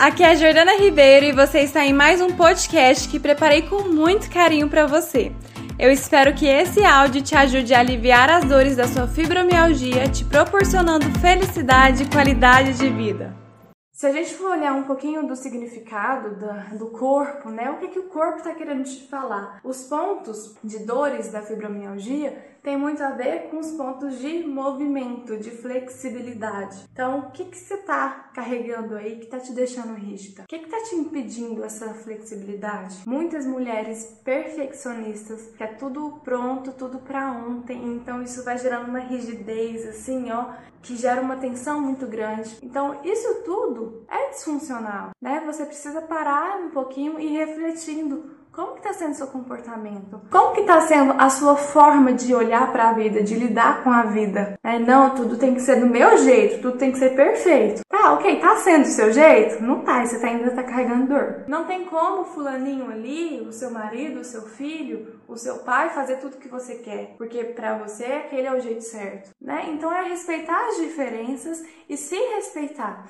aqui é a Jordana Ribeiro e você está em mais um podcast que preparei com muito carinho para você. Eu espero que esse áudio te ajude a aliviar as dores da sua fibromialgia, te proporcionando felicidade e qualidade de vida. Se a gente for olhar um pouquinho do significado do, corpo, né? O que, que o corpo está querendo te falar? Os pontos de dores da fibromialgia tem muito a ver com os pontos de movimento, de flexibilidade. Então, o que, que você está carregando aí que está te deixando rígida? O que está te impedindo essa flexibilidade? Muitas mulheres perfeccionistas, que é tudo pronto, tudo para ontem, então isso vai gerando uma rigidez, assim, ó, que gera uma tensão muito grande. Então, isso tudo é disfuncional, né? Você precisa parar um pouquinho e refletindo como que está sendo seu comportamento? Como que está sendo a sua forma de olhar para a vida, de lidar com a vida? É, não, tudo tem que ser do meu jeito, tudo tem que ser perfeito. Tá, ok, tá sendo do seu jeito? Não tá, você tá, ainda tá carregando dor. Não tem como o fulaninho ali, o seu marido, o seu filho, o seu pai fazer tudo que você quer, porque para você aquele é o jeito certo, né? Então é respeitar as diferenças e se respeitar.